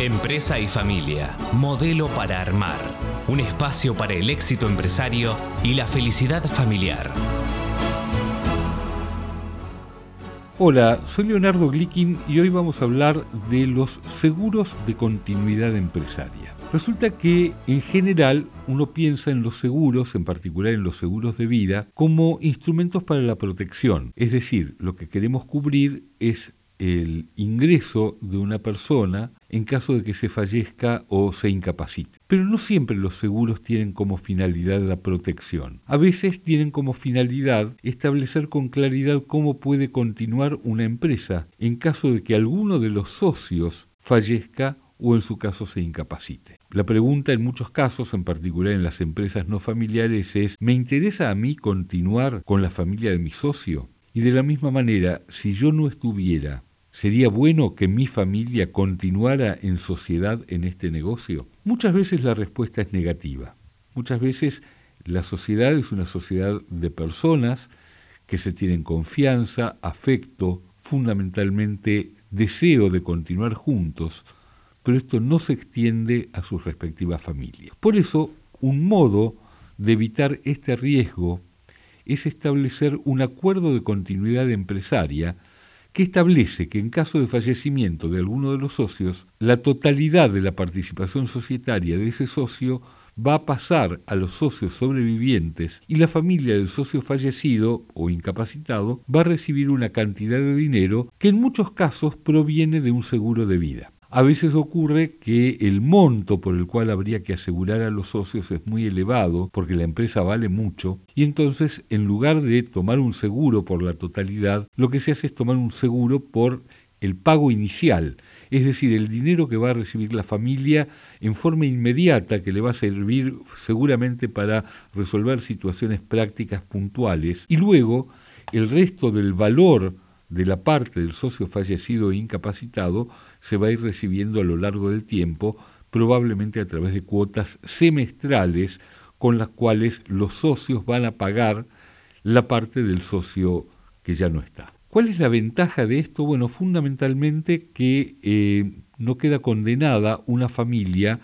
Empresa y familia, modelo para armar. Un espacio para el éxito empresario y la felicidad familiar. Hola, soy Leonardo Glickin y hoy vamos a hablar de los seguros de continuidad empresaria. Resulta que en general uno piensa en los seguros, en particular en los seguros de vida, como instrumentos para la protección. Es decir, lo que queremos cubrir es el ingreso de una persona en caso de que se fallezca o se incapacite. Pero no siempre los seguros tienen como finalidad la protección. A veces tienen como finalidad establecer con claridad cómo puede continuar una empresa en caso de que alguno de los socios fallezca o en su caso se incapacite. La pregunta en muchos casos, en particular en las empresas no familiares, es ¿me interesa a mí continuar con la familia de mi socio? Y de la misma manera, si yo no estuviera, ¿sería bueno que mi familia continuara en sociedad en este negocio? Muchas veces la respuesta es negativa. Muchas veces la sociedad es una sociedad de personas que se tienen confianza, afecto, fundamentalmente deseo de continuar juntos, pero esto no se extiende a sus respectivas familias. Por eso, un modo de evitar este riesgo es establecer un acuerdo de continuidad empresaria que establece que en caso de fallecimiento de alguno de los socios, la totalidad de la participación societaria de ese socio va a pasar a los socios sobrevivientes y la familia del socio fallecido o incapacitado va a recibir una cantidad de dinero que en muchos casos proviene de un seguro de vida. A veces ocurre que el monto por el cual habría que asegurar a los socios es muy elevado porque la empresa vale mucho y entonces en lugar de tomar un seguro por la totalidad, lo que se hace es tomar un seguro por el pago inicial, es decir, el dinero que va a recibir la familia en forma inmediata, que le va a servir seguramente para resolver situaciones prácticas puntuales, y luego el resto del valor de la parte del socio fallecido e incapacitado se va a ir recibiendo a lo largo del tiempo, probablemente a través de cuotas semestrales con las cuales los socios van a pagar la parte del socio que ya no está. ¿Cuál es la ventaja de esto? Bueno, fundamentalmente que eh, no queda condenada una familia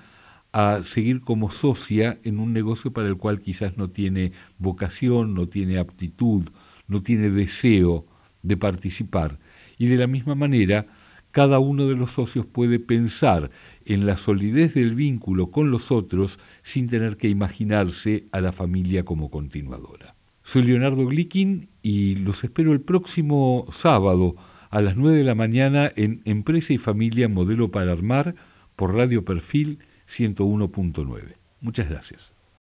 a seguir como socia en un negocio para el cual quizás no tiene vocación, no tiene aptitud, no tiene deseo de participar. Y de la misma manera, cada uno de los socios puede pensar en la solidez del vínculo con los otros sin tener que imaginarse a la familia como continuadora. Soy Leonardo Glickin y los espero el próximo sábado a las 9 de la mañana en Empresa y Familia Modelo para Armar por Radio Perfil 101.9. Muchas gracias.